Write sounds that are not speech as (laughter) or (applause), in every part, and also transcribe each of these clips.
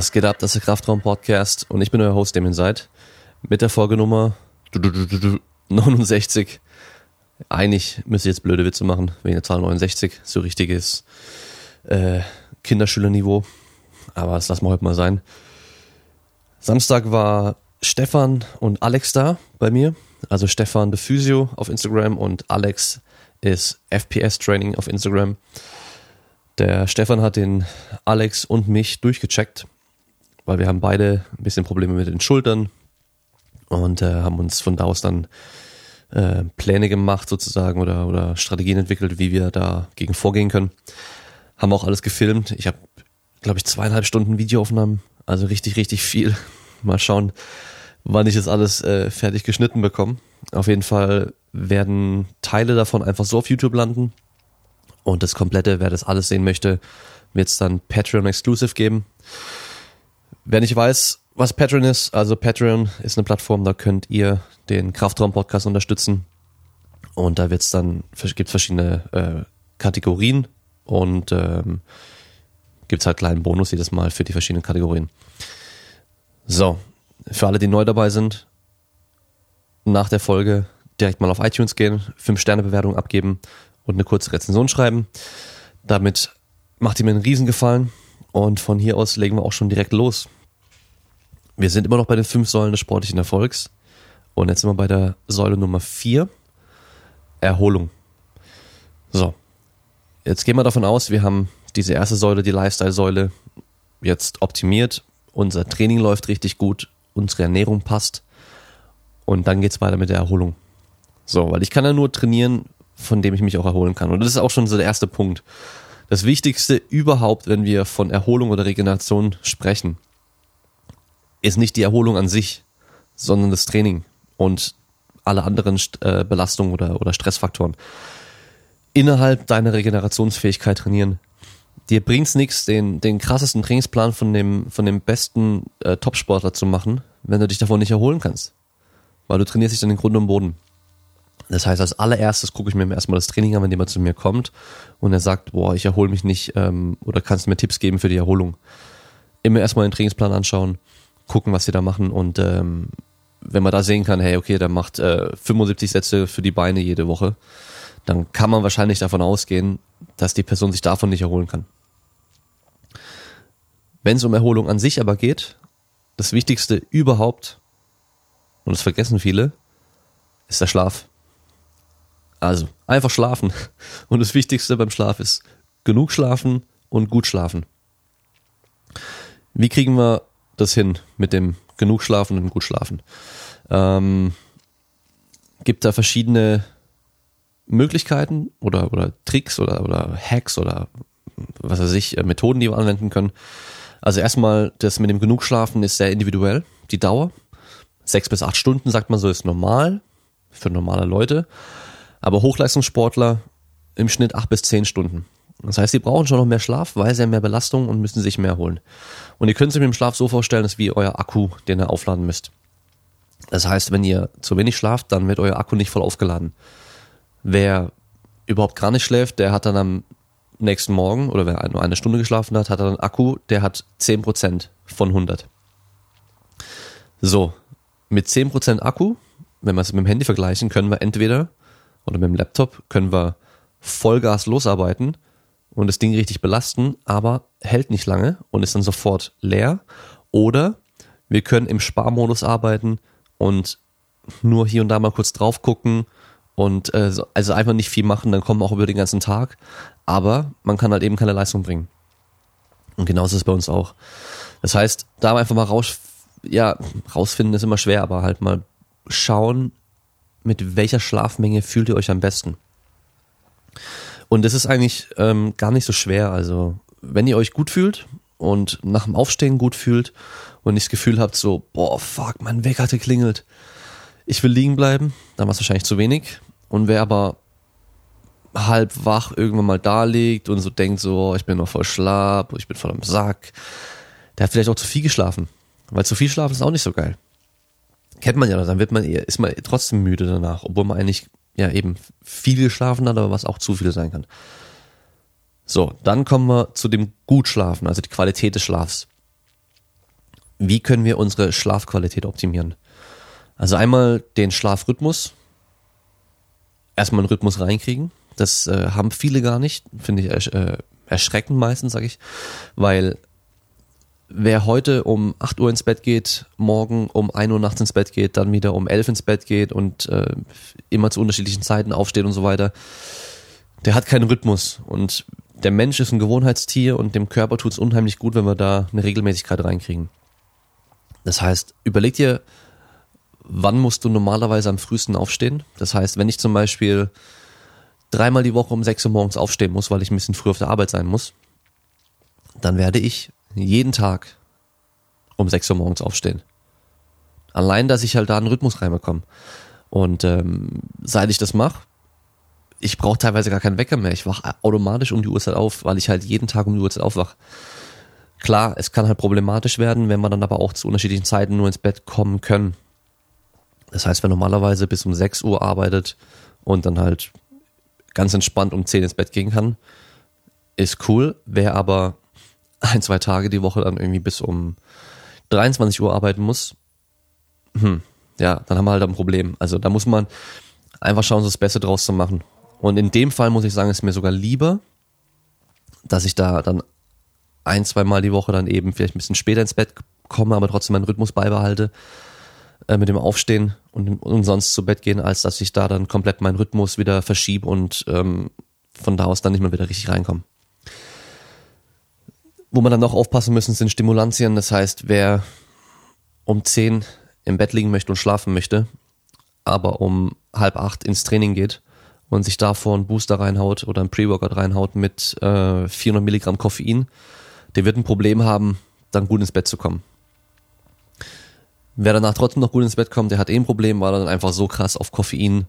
Was geht ab? Das ist der Kraftraum Podcast und ich bin euer Host, dem ihr seid. Mit der Folgenummer 69. Eigentlich müsste ich jetzt blöde Witze machen, wegen der Zahl 69. So richtiges äh, Kinderschülerniveau. Aber das lassen wir heute mal sein. Samstag war Stefan und Alex da bei mir. Also Stefan the Physio auf Instagram und Alex ist FPS Training auf Instagram. Der Stefan hat den Alex und mich durchgecheckt, weil wir haben beide ein bisschen Probleme mit den Schultern und äh, haben uns von da aus dann äh, Pläne gemacht sozusagen oder, oder Strategien entwickelt, wie wir dagegen vorgehen können. Haben auch alles gefilmt. Ich habe, glaube ich, zweieinhalb Stunden Videoaufnahmen, also richtig, richtig viel. (laughs) Mal schauen, wann ich das alles äh, fertig geschnitten bekomme. Auf jeden Fall werden Teile davon einfach so auf YouTube landen und das komplette, wer das alles sehen möchte, wird es dann Patreon Exclusive geben. Wer nicht weiß, was Patreon ist, also Patreon ist eine Plattform, da könnt ihr den Kraftraum Podcast unterstützen. Und da wird's dann, gibt verschiedene äh, Kategorien und ähm, gibt halt kleinen Bonus jedes Mal für die verschiedenen Kategorien. So, für alle, die neu dabei sind, nach der Folge direkt mal auf iTunes gehen, 5-Sterne-Bewertung abgeben und eine kurze Rezension schreiben. Damit macht ihr mir einen Riesengefallen und von hier aus legen wir auch schon direkt los. Wir sind immer noch bei den fünf Säulen des sportlichen Erfolgs und jetzt sind wir bei der Säule Nummer vier, Erholung. So, jetzt gehen wir davon aus, wir haben diese erste Säule, die Lifestyle-Säule, jetzt optimiert. Unser Training läuft richtig gut, unsere Ernährung passt und dann geht's weiter mit der Erholung. So, weil ich kann ja nur trainieren, von dem ich mich auch erholen kann. Und das ist auch schon so der erste Punkt. Das Wichtigste überhaupt, wenn wir von Erholung oder Regeneration sprechen, ist nicht die Erholung an sich, sondern das Training und alle anderen äh, Belastungen oder, oder Stressfaktoren. Innerhalb deiner Regenerationsfähigkeit trainieren. Dir bringt's nichts, den, den krassesten Trainingsplan von dem, von dem besten äh, Topsportler zu machen, wenn du dich davon nicht erholen kannst. Weil du trainierst dich dann in Grund und Boden. Das heißt, als allererstes gucke ich mir erstmal das Training an, wenn jemand zu mir kommt und er sagt, boah, ich erhole mich nicht ähm, oder kannst du mir Tipps geben für die Erholung. Immer erstmal den Trainingsplan anschauen, gucken, was sie da machen und ähm, wenn man da sehen kann, hey, okay, der macht äh, 75 Sätze für die Beine jede Woche, dann kann man wahrscheinlich davon ausgehen, dass die Person sich davon nicht erholen kann. Wenn es um Erholung an sich aber geht, das Wichtigste überhaupt, und das vergessen viele, ist der Schlaf. Also, einfach schlafen. Und das Wichtigste beim Schlaf ist genug schlafen und gut schlafen. Wie kriegen wir das hin mit dem genug schlafen und gut schlafen? Ähm, gibt da verschiedene Möglichkeiten oder, oder Tricks oder, oder Hacks oder was weiß ich, äh, Methoden, die wir anwenden können. Also erstmal, das mit dem genug schlafen ist sehr individuell, die Dauer. Sechs bis acht Stunden, sagt man so, ist normal für normale Leute. Aber Hochleistungssportler im Schnitt acht bis zehn Stunden. Das heißt, sie brauchen schon noch mehr Schlaf, weil sie haben mehr Belastung und müssen sich mehr holen. Und ihr könnt es mit dem Schlaf so vorstellen, das ist wie euer Akku, den ihr aufladen müsst. Das heißt, wenn ihr zu wenig schlaft, dann wird euer Akku nicht voll aufgeladen. Wer überhaupt gar nicht schläft, der hat dann am nächsten Morgen oder wer nur eine Stunde geschlafen hat, hat dann einen Akku, der hat 10% von 100. So, mit 10% Akku, wenn wir es mit dem Handy vergleichen, können wir entweder oder mit dem Laptop können wir Vollgas losarbeiten und das Ding richtig belasten, aber hält nicht lange und ist dann sofort leer. Oder wir können im Sparmodus arbeiten und nur hier und da mal kurz drauf gucken und äh, also einfach nicht viel machen, dann kommen wir auch über den ganzen Tag. Aber man kann halt eben keine Leistung bringen. Und genauso ist es bei uns auch. Das heißt, da einfach mal raus, ja, rausfinden ist immer schwer, aber halt mal schauen, mit welcher Schlafmenge fühlt ihr euch am besten? Und das ist eigentlich ähm, gar nicht so schwer. Also, wenn ihr euch gut fühlt und nach dem Aufstehen gut fühlt und nicht das Gefühl habt, so, boah, fuck, mein Wecker hat geklingelt. Ich will liegen bleiben, dann war es wahrscheinlich zu wenig. Und wer aber halb wach irgendwann mal da liegt und so denkt, so, ich bin noch voll schlapp, ich bin voll am Sack, der hat vielleicht auch zu viel geschlafen. Weil zu viel schlafen ist auch nicht so geil kennt man ja, dann wird man eher, ist man trotzdem müde danach, obwohl man eigentlich ja eben viel geschlafen hat, aber was auch zu viel sein kann. So, dann kommen wir zu dem gut schlafen, also die Qualität des Schlafs. wie können wir unsere Schlafqualität optimieren? Also einmal den Schlafrhythmus, erstmal einen Rhythmus reinkriegen. Das äh, haben viele gar nicht, finde ich ersch äh, erschreckend meistens, sage ich, weil wer heute um 8 Uhr ins Bett geht, morgen um 1 Uhr nachts ins Bett geht, dann wieder um 11 ins Bett geht und äh, immer zu unterschiedlichen Zeiten aufsteht und so weiter, der hat keinen Rhythmus. Und der Mensch ist ein Gewohnheitstier und dem Körper tut es unheimlich gut, wenn wir da eine Regelmäßigkeit reinkriegen. Das heißt, überleg dir, wann musst du normalerweise am frühesten aufstehen? Das heißt, wenn ich zum Beispiel dreimal die Woche um 6 Uhr morgens aufstehen muss, weil ich ein bisschen früh auf der Arbeit sein muss, dann werde ich jeden Tag um 6 Uhr morgens aufstehen. Allein, dass ich halt da einen Rhythmus reinbekomme. Und ähm, seit ich das mache, ich brauche teilweise gar keinen Wecker mehr. Ich wache automatisch um die Uhrzeit auf, weil ich halt jeden Tag um die Uhrzeit aufwache. Klar, es kann halt problematisch werden, wenn wir dann aber auch zu unterschiedlichen Zeiten nur ins Bett kommen können. Das heißt, wer normalerweise bis um 6 Uhr arbeitet und dann halt ganz entspannt um 10 ins Bett gehen kann, ist cool. Wer aber ein, zwei Tage die Woche dann irgendwie bis um 23 Uhr arbeiten muss, hm, ja, dann haben wir halt ein Problem. Also da muss man einfach schauen, so das Beste draus zu machen. Und in dem Fall muss ich sagen, ist mir sogar lieber, dass ich da dann ein, zwei Mal die Woche dann eben vielleicht ein bisschen später ins Bett komme, aber trotzdem meinen Rhythmus beibehalte äh, mit dem Aufstehen und, und sonst zu Bett gehen, als dass ich da dann komplett meinen Rhythmus wieder verschiebe und ähm, von da aus dann nicht mehr wieder richtig reinkomme. Wo man dann noch aufpassen müssen, sind Stimulantien. Das heißt, wer um zehn im Bett liegen möchte und schlafen möchte, aber um halb acht ins Training geht und sich davor einen Booster reinhaut oder einen Pre-Workout reinhaut mit äh, 400 Milligramm Koffein, der wird ein Problem haben, dann gut ins Bett zu kommen. Wer danach trotzdem noch gut ins Bett kommt, der hat eh ein Problem, weil er dann einfach so krass auf Koffein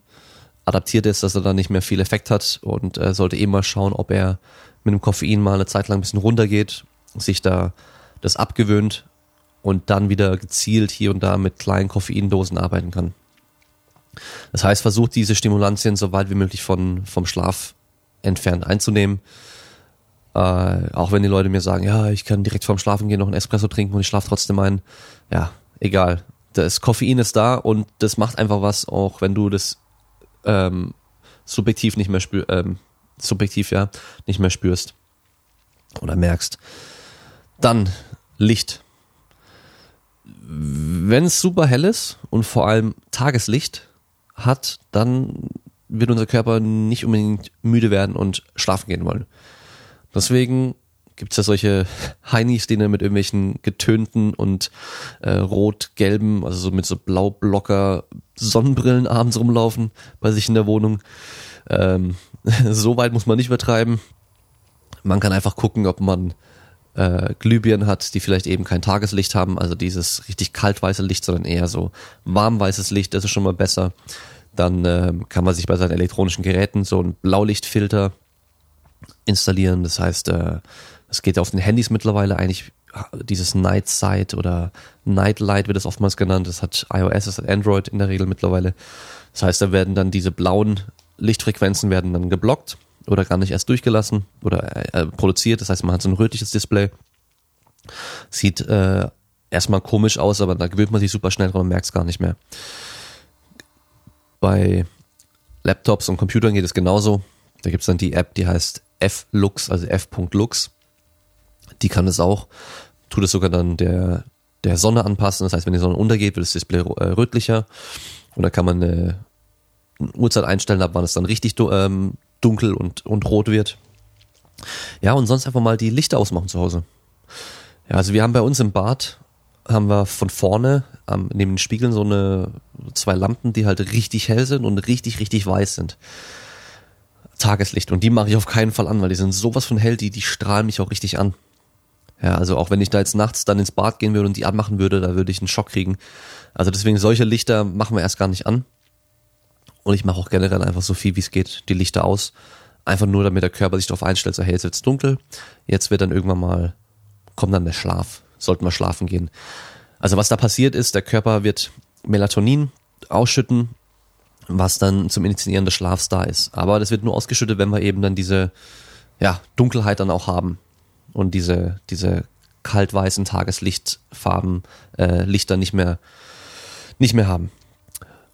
adaptiert ist, dass er dann nicht mehr viel Effekt hat und äh, sollte eh mal schauen, ob er mit dem Koffein mal eine Zeit lang ein bisschen runtergeht, sich da das abgewöhnt und dann wieder gezielt hier und da mit kleinen Koffeindosen arbeiten kann. Das heißt, versucht diese Stimulantien so weit wie möglich von, vom Schlaf entfernt einzunehmen. Äh, auch wenn die Leute mir sagen, ja, ich kann direkt vorm Schlafen gehen noch einen Espresso trinken und ich schlafe trotzdem ein. Ja, egal. Das Koffein ist da und das macht einfach was, auch wenn du das ähm, subjektiv nicht mehr spürst, ähm, subjektiv ja, nicht mehr spürst oder merkst. Dann Licht. Wenn es super hell ist und vor allem Tageslicht hat, dann wird unser Körper nicht unbedingt müde werden und schlafen gehen wollen. Deswegen gibt es ja solche (laughs) Heinis, die dann mit irgendwelchen getönten und äh, rot-gelben, also so mit so blau-blocker Sonnenbrillen abends rumlaufen bei sich in der Wohnung. Ähm, (laughs) so weit muss man nicht übertreiben. Man kann einfach gucken, ob man äh, Glühbirnen hat, die vielleicht eben kein Tageslicht haben, also dieses richtig kaltweiße Licht, sondern eher so warmweißes Licht, das ist schon mal besser. Dann äh, kann man sich bei seinen elektronischen Geräten so ein Blaulichtfilter installieren. Das heißt, äh, es geht auf den Handys mittlerweile eigentlich dieses Night Sight oder Night Light wird es oftmals genannt. Das hat iOS, das hat Android in der Regel mittlerweile. Das heißt, da werden dann diese blauen Lichtfrequenzen werden dann geblockt oder gar nicht erst durchgelassen oder äh, produziert. Das heißt, man hat so ein rötliches Display. Sieht äh, erstmal komisch aus, aber da gewöhnt man sich super schnell dran und merkt es gar nicht mehr. Bei Laptops und Computern geht es genauso. Da gibt es dann die App, die heißt F-Lux, also f.lux. Die kann es auch. Tut es sogar dann der, der Sonne anpassen. Das heißt, wenn die Sonne untergeht, wird das Display äh, rötlicher. Und da kann man eine, eine Uhrzeit einstellen, ab wann es dann richtig ähm, dunkel und, und rot wird. Ja, und sonst einfach mal die Lichter ausmachen zu Hause. Ja, also wir haben bei uns im Bad, haben wir von vorne ähm, neben den Spiegeln so eine zwei Lampen, die halt richtig hell sind und richtig, richtig weiß sind. Tageslicht. Und die mache ich auf keinen Fall an, weil die sind sowas von hell, die, die strahlen mich auch richtig an. Ja, also auch wenn ich da jetzt nachts dann ins Bad gehen würde und die anmachen würde, da würde ich einen Schock kriegen. Also deswegen solche Lichter machen wir erst gar nicht an. Und ich mache auch generell einfach so viel wie es geht die Lichter aus. Einfach nur, damit der Körper sich darauf einstellt, so hey, jetzt wird's dunkel, jetzt wird dann irgendwann mal, kommt dann der Schlaf, sollten wir schlafen gehen. Also was da passiert ist, der Körper wird Melatonin ausschütten, was dann zum Initiieren des Schlafs da ist. Aber das wird nur ausgeschüttet, wenn wir eben dann diese ja, Dunkelheit dann auch haben und diese, diese kaltweißen Tageslichtfarben, äh, Lichter nicht mehr, nicht mehr haben.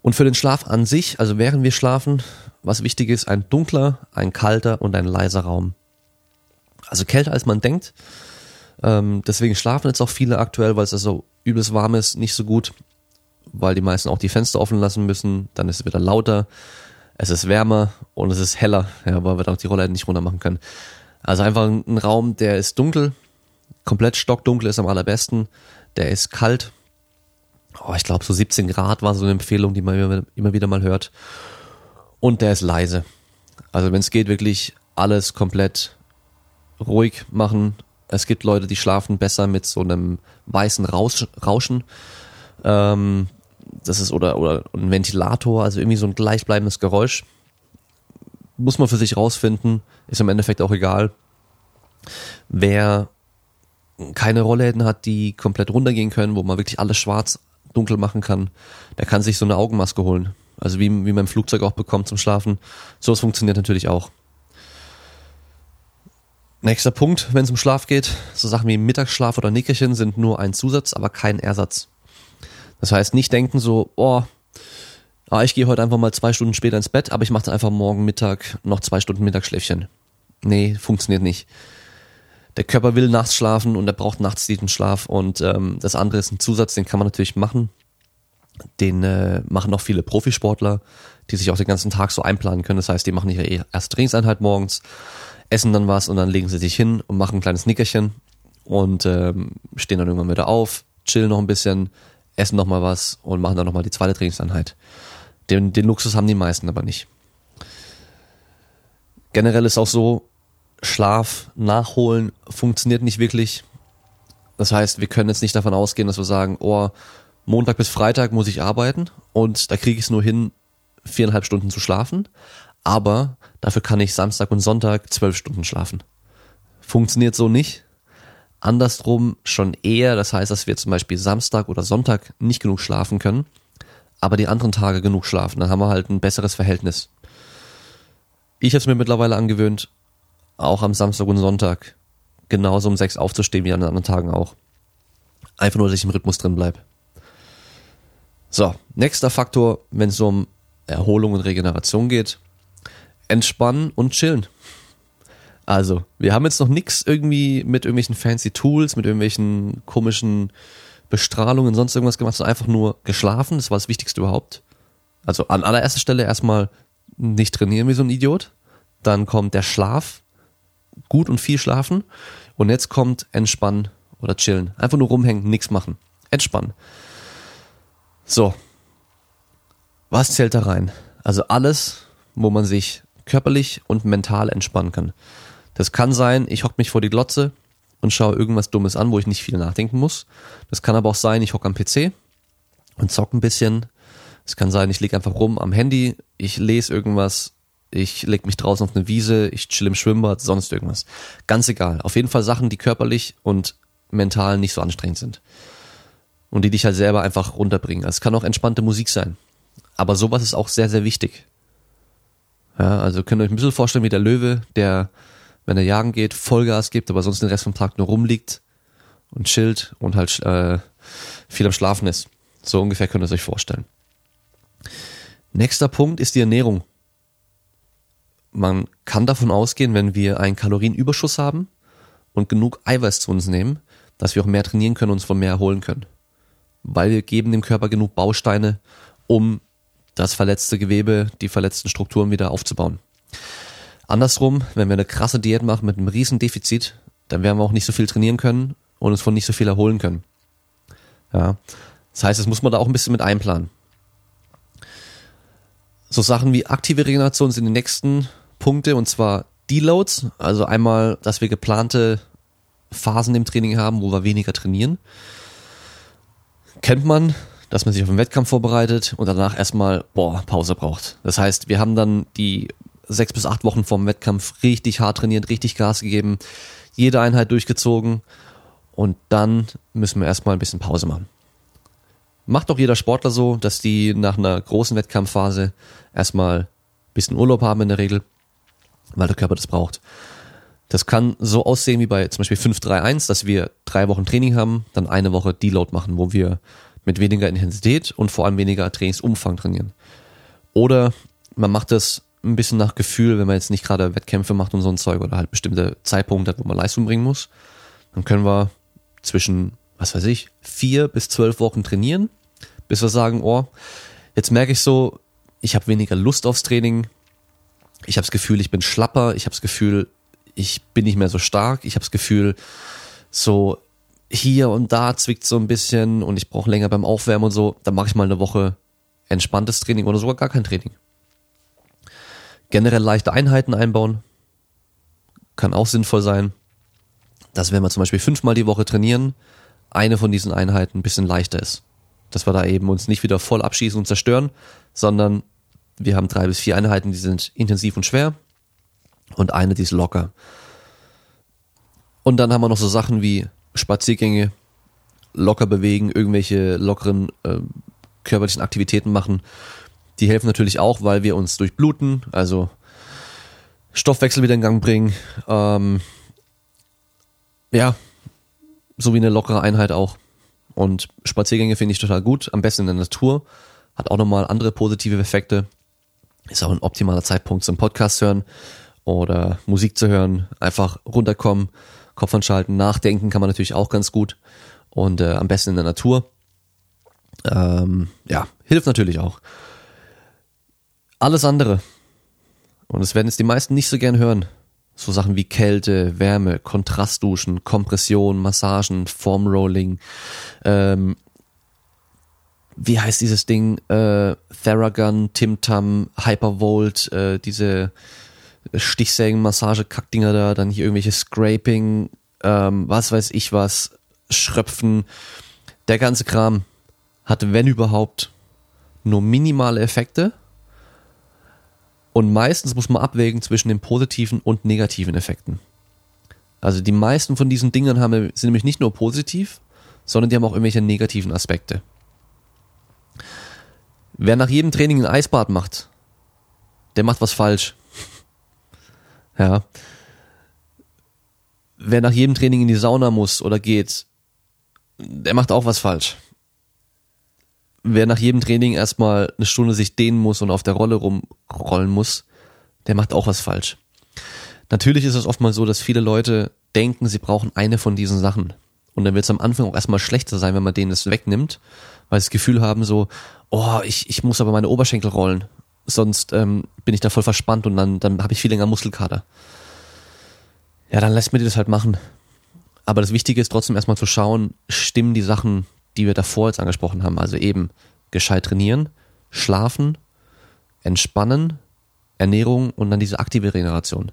Und für den Schlaf an sich, also während wir schlafen, was wichtig ist, ein dunkler, ein kalter und ein leiser Raum. Also kälter als man denkt. Ähm, deswegen schlafen jetzt auch viele aktuell, weil es so also übelst warm ist, nicht so gut, weil die meisten auch die Fenster offen lassen müssen. Dann ist es wieder lauter, es ist wärmer und es ist heller, ja, weil wir dann auch die Rollläden nicht runter machen können. Also einfach ein Raum, der ist dunkel, komplett stockdunkel ist am allerbesten. Der ist kalt. Oh, ich glaube, so 17 Grad war so eine Empfehlung, die man immer wieder mal hört. Und der ist leise. Also wenn es geht, wirklich alles komplett ruhig machen. Es gibt Leute, die schlafen besser mit so einem weißen Rausch, Rauschen. Ähm, das ist oder, oder ein Ventilator, also irgendwie so ein gleichbleibendes Geräusch. Muss man für sich rausfinden, ist im Endeffekt auch egal. Wer keine Rollläden hat, die komplett runtergehen können, wo man wirklich alles schwarz dunkel machen kann, der kann sich so eine Augenmaske holen. Also wie, wie man im Flugzeug auch bekommt zum Schlafen. So was funktioniert natürlich auch. Nächster Punkt, wenn es um Schlaf geht, so Sachen wie Mittagsschlaf oder Nickerchen sind nur ein Zusatz, aber kein Ersatz. Das heißt, nicht denken so, oh, ah, ich gehe heute einfach mal zwei Stunden später ins Bett, aber ich mache dann einfach morgen Mittag noch zwei Stunden Mittagsschläfchen. Nee, funktioniert nicht. Der Körper will nachts schlafen und er braucht nachts diesen Schlaf und ähm, das andere ist ein Zusatz, den kann man natürlich machen. Den äh, machen auch viele Profisportler, die sich auch den ganzen Tag so einplanen können. Das heißt, die machen ihre erste Trainingseinheit morgens, essen dann was und dann legen sie sich hin und machen ein kleines Nickerchen und ähm, stehen dann irgendwann wieder auf, chillen noch ein bisschen, essen noch mal was und machen dann noch mal die zweite Trainingseinheit. Den, den Luxus haben die meisten aber nicht. Generell ist auch so, Schlaf nachholen funktioniert nicht wirklich. Das heißt, wir können jetzt nicht davon ausgehen, dass wir sagen, oh, Montag bis Freitag muss ich arbeiten und da kriege ich es nur hin, viereinhalb Stunden zu schlafen. Aber dafür kann ich Samstag und Sonntag zwölf Stunden schlafen. Funktioniert so nicht. Andersrum schon eher, das heißt, dass wir zum Beispiel Samstag oder Sonntag nicht genug schlafen können, aber die anderen Tage genug schlafen. Dann haben wir halt ein besseres Verhältnis. Ich habe es mir mittlerweile angewöhnt, auch am Samstag und Sonntag genauso um sechs aufzustehen wie an den anderen Tagen auch. Einfach nur, dass ich im Rhythmus drin bleib. So, nächster Faktor, wenn es um Erholung und Regeneration geht, entspannen und chillen. Also, wir haben jetzt noch nichts irgendwie mit irgendwelchen fancy Tools, mit irgendwelchen komischen Bestrahlungen, sonst irgendwas gemacht, sondern einfach nur geschlafen. Das war das Wichtigste überhaupt. Also an allererster Stelle erstmal nicht trainieren wie so ein Idiot. Dann kommt der Schlaf. Gut und viel schlafen. Und jetzt kommt entspannen oder chillen. Einfach nur rumhängen, nichts machen. Entspannen. So. Was zählt da rein? Also alles, wo man sich körperlich und mental entspannen kann. Das kann sein, ich hock mich vor die Glotze und schaue irgendwas Dummes an, wo ich nicht viel nachdenken muss. Das kann aber auch sein, ich hock am PC und zock ein bisschen. Es kann sein, ich lieg einfach rum am Handy, ich lese irgendwas, ich leg mich draußen auf eine Wiese, ich chill im Schwimmbad, sonst irgendwas. Ganz egal. Auf jeden Fall Sachen, die körperlich und mental nicht so anstrengend sind. Und die dich halt selber einfach runterbringen. Also es kann auch entspannte Musik sein. Aber sowas ist auch sehr, sehr wichtig. Ja, also könnt ihr euch ein bisschen vorstellen wie der Löwe, der wenn er jagen geht, Vollgas gibt, aber sonst den Rest vom Tag nur rumliegt und chillt und halt äh, viel am Schlafen ist. So ungefähr könnt ihr es euch vorstellen. Nächster Punkt ist die Ernährung. Man kann davon ausgehen, wenn wir einen Kalorienüberschuss haben und genug Eiweiß zu uns nehmen, dass wir auch mehr trainieren können und uns von mehr erholen können. Weil wir geben dem Körper genug Bausteine, um das verletzte Gewebe, die verletzten Strukturen wieder aufzubauen. Andersrum, wenn wir eine krasse Diät machen mit einem riesen Defizit, dann werden wir auch nicht so viel trainieren können und uns von nicht so viel erholen können. Ja. Das heißt, das muss man da auch ein bisschen mit einplanen. So Sachen wie aktive Regeneration sind die nächsten Punkte und zwar Deloads, also einmal, dass wir geplante Phasen im Training haben, wo wir weniger trainieren. Kennt man, dass man sich auf den Wettkampf vorbereitet und danach erstmal, boah, Pause braucht. Das heißt, wir haben dann die sechs bis acht Wochen vorm Wettkampf richtig hart trainiert, richtig Gas gegeben, jede Einheit durchgezogen und dann müssen wir erstmal ein bisschen Pause machen. Macht doch jeder Sportler so, dass die nach einer großen Wettkampfphase erstmal ein bisschen Urlaub haben in der Regel, weil der Körper das braucht. Das kann so aussehen wie bei zum Beispiel 531, dass wir drei Wochen Training haben, dann eine Woche Deload machen, wo wir mit weniger Intensität und vor allem weniger Trainingsumfang trainieren. Oder man macht das ein bisschen nach Gefühl, wenn man jetzt nicht gerade Wettkämpfe macht und so ein Zeug oder halt bestimmte Zeitpunkte hat, wo man Leistung bringen muss. Dann können wir zwischen, was weiß ich, vier bis zwölf Wochen trainieren, bis wir sagen, oh, jetzt merke ich so, ich habe weniger Lust aufs Training, ich habe das Gefühl, ich bin schlapper, ich habe das Gefühl, ich bin nicht mehr so stark, ich habe das Gefühl, so hier und da zwickt so ein bisschen und ich brauche länger beim Aufwärmen und so, dann mache ich mal eine Woche entspanntes Training oder sogar gar kein Training. Generell leichte Einheiten einbauen, kann auch sinnvoll sein, dass wenn wir zum Beispiel fünfmal die Woche trainieren, eine von diesen Einheiten ein bisschen leichter ist. Dass wir da eben uns nicht wieder voll abschießen und zerstören, sondern wir haben drei bis vier Einheiten, die sind intensiv und schwer und eine, die ist locker. Und dann haben wir noch so Sachen wie Spaziergänge, locker bewegen, irgendwelche lockeren äh, körperlichen Aktivitäten machen. Die helfen natürlich auch, weil wir uns durchbluten, also Stoffwechsel wieder in Gang bringen. Ähm, ja, so wie eine lockere Einheit auch. Und Spaziergänge finde ich total gut, am besten in der Natur. Hat auch nochmal andere positive Effekte. Ist auch ein optimaler Zeitpunkt zum Podcast hören oder Musik zu hören. Einfach runterkommen, Kopf anschalten, nachdenken kann man natürlich auch ganz gut. Und äh, am besten in der Natur. Ähm, ja, hilft natürlich auch. Alles andere. Und es werden jetzt die meisten nicht so gern hören. So Sachen wie Kälte, Wärme, Kontrastduschen, Kompression, Massagen, Formrolling, ähm, wie heißt dieses Ding? Äh, Theragun, Timtam, Hypervolt, äh, diese Stichsägen, Massage, Kackdinger da, dann hier irgendwelche Scraping, ähm, was weiß ich was, Schröpfen. Der ganze Kram hat, wenn überhaupt, nur minimale Effekte. Und meistens muss man abwägen zwischen den positiven und negativen Effekten. Also die meisten von diesen Dingern haben, sind nämlich nicht nur positiv, sondern die haben auch irgendwelche negativen Aspekte. Wer nach jedem Training ein Eisbad macht, der macht was falsch. (laughs) ja. Wer nach jedem Training in die Sauna muss oder geht, der macht auch was falsch. Wer nach jedem Training erstmal eine Stunde sich dehnen muss und auf der Rolle rumrollen muss, der macht auch was falsch. Natürlich ist es oft mal so, dass viele Leute denken, sie brauchen eine von diesen Sachen. Und dann wird es am Anfang auch erstmal schlechter sein, wenn man denen das wegnimmt, weil sie das Gefühl haben so, oh, ich, ich muss aber meine Oberschenkel rollen, sonst ähm, bin ich da voll verspannt und dann, dann habe ich viel länger Muskelkater. Ja, dann lässt mir die das halt machen. Aber das Wichtige ist trotzdem erstmal zu schauen, stimmen die Sachen, die wir davor jetzt angesprochen haben, also eben gescheit trainieren, schlafen, entspannen, Ernährung und dann diese aktive Regeneration.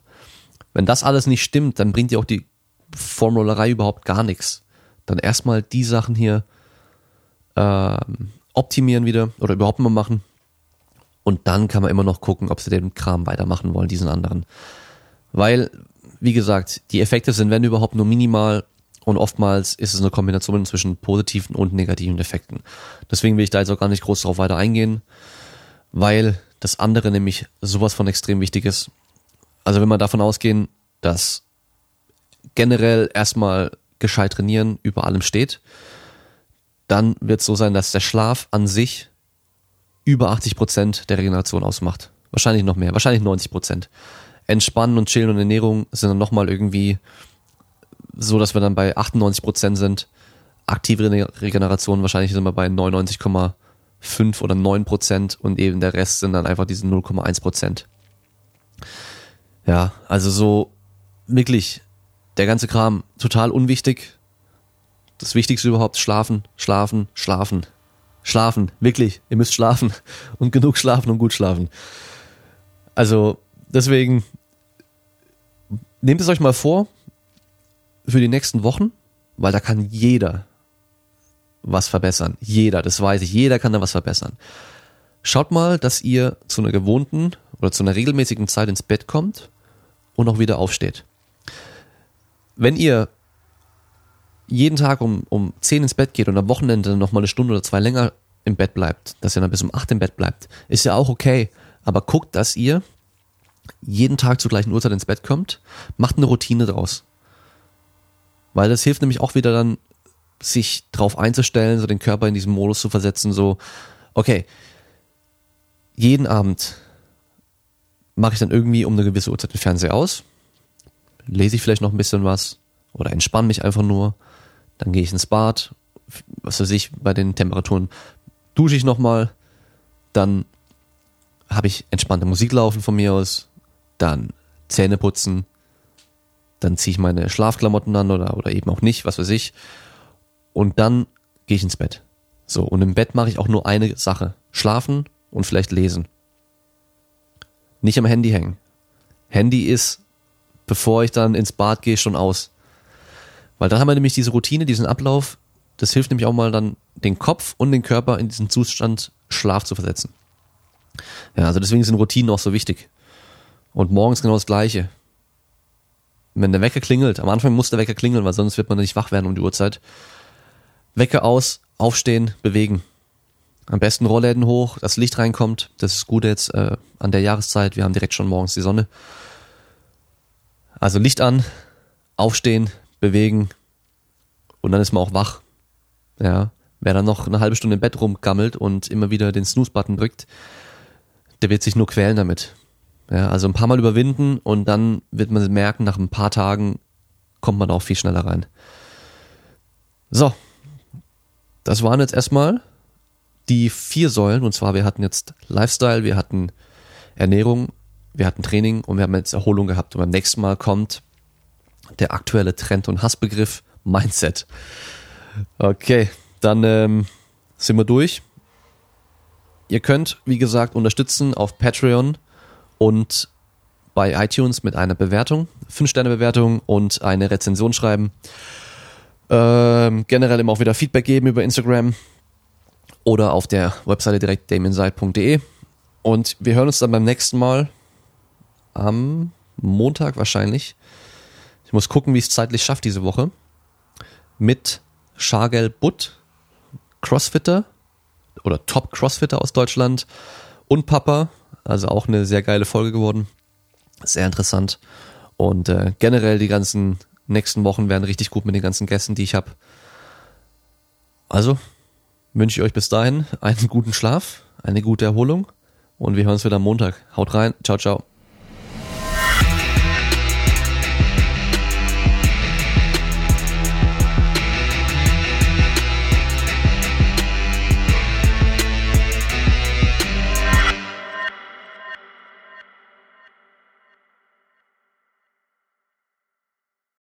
Wenn das alles nicht stimmt, dann bringt dir auch die Formrollerei überhaupt gar nichts. Dann erstmal die Sachen hier ähm, optimieren wieder oder überhaupt mal machen. Und dann kann man immer noch gucken, ob sie den Kram weitermachen wollen, diesen anderen. Weil, wie gesagt, die Effekte sind, wenn überhaupt, nur minimal und oftmals ist es eine Kombination zwischen positiven und negativen Effekten. Deswegen will ich da jetzt auch gar nicht groß darauf weiter eingehen, weil das andere nämlich sowas von extrem wichtig ist. Also wenn wir davon ausgehen, dass generell erstmal gescheit trainieren über allem steht, dann wird es so sein, dass der Schlaf an sich über 80 Prozent der Regeneration ausmacht. Wahrscheinlich noch mehr, wahrscheinlich 90 Prozent. Entspannen und Chillen und Ernährung sind dann nochmal irgendwie so, dass wir dann bei 98 Prozent sind. Aktive Regeneration wahrscheinlich sind wir bei 99,5 oder 9 Prozent und eben der Rest sind dann einfach diese 0,1 Prozent. Ja, also so wirklich der ganze Kram total unwichtig das Wichtigste überhaupt, schlafen, schlafen, schlafen. Schlafen, wirklich. Ihr müsst schlafen (laughs) und genug schlafen und gut schlafen. Also deswegen nehmt es euch mal vor für die nächsten Wochen, weil da kann jeder was verbessern. Jeder, das weiß ich. Jeder kann da was verbessern. Schaut mal, dass ihr zu einer gewohnten oder zu einer regelmäßigen Zeit ins Bett kommt und auch wieder aufsteht. Wenn ihr jeden Tag um, um 10 ins Bett geht und am Wochenende noch mal eine Stunde oder zwei länger im Bett bleibt, dass ihr dann bis um 8 im Bett bleibt, ist ja auch okay. Aber guckt, dass ihr jeden Tag zur gleichen Uhrzeit ins Bett kommt, macht eine Routine draus. Weil das hilft nämlich auch wieder dann, sich drauf einzustellen, so den Körper in diesen Modus zu versetzen, so, okay, jeden Abend mache ich dann irgendwie um eine gewisse Uhrzeit den Fernseher aus, lese ich vielleicht noch ein bisschen was oder entspanne mich einfach nur, dann gehe ich ins Bad, was weiß ich, bei den Temperaturen dusche ich nochmal, dann habe ich entspannte Musik laufen von mir aus, dann Zähne putzen, dann ziehe ich meine Schlafklamotten an oder, oder eben auch nicht, was weiß ich. Und dann gehe ich ins Bett. So, und im Bett mache ich auch nur eine Sache. Schlafen und vielleicht lesen. Nicht am Handy hängen. Handy ist, bevor ich dann ins Bad gehe, schon aus. Weil dann haben wir nämlich diese Routine, diesen Ablauf. Das hilft nämlich auch mal dann den Kopf und den Körper in diesen Zustand Schlaf zu versetzen. Ja, also deswegen sind Routinen auch so wichtig. Und morgens genau das Gleiche. Wenn der Wecker klingelt, am Anfang muss der Wecker klingeln, weil sonst wird man nicht wach werden um die Uhrzeit. Wecker aus, aufstehen, bewegen. Am besten Rollläden hoch, das Licht reinkommt. Das ist gut jetzt äh, an der Jahreszeit. Wir haben direkt schon morgens die Sonne. Also Licht an, aufstehen, bewegen und dann ist man auch wach. Ja, wer dann noch eine halbe Stunde im Bett rumgammelt und immer wieder den Snooze-Button drückt, der wird sich nur quälen damit. Ja, also ein paar Mal überwinden und dann wird man merken, nach ein paar Tagen kommt man auch viel schneller rein. So, das waren jetzt erstmal die vier Säulen. Und zwar, wir hatten jetzt Lifestyle, wir hatten Ernährung, wir hatten Training und wir haben jetzt Erholung gehabt. Und beim nächsten Mal kommt der aktuelle Trend- und Hassbegriff Mindset. Okay, dann ähm, sind wir durch. Ihr könnt, wie gesagt, unterstützen auf Patreon und bei iTunes mit einer Bewertung, 5-Sterne-Bewertung und eine Rezension schreiben. Ähm, generell immer auch wieder Feedback geben über Instagram oder auf der Webseite direkt damienside.de. Und wir hören uns dann beim nächsten Mal am Montag wahrscheinlich. Ich muss gucken, wie ich es zeitlich schaffe diese Woche. Mit Shargel Butt, Crossfitter oder Top Crossfitter aus Deutschland und Papa. Also auch eine sehr geile Folge geworden. Sehr interessant. Und äh, generell die ganzen nächsten Wochen werden richtig gut mit den ganzen Gästen, die ich habe. Also wünsche ich euch bis dahin einen guten Schlaf, eine gute Erholung und wir hören uns wieder am Montag. Haut rein. Ciao, ciao.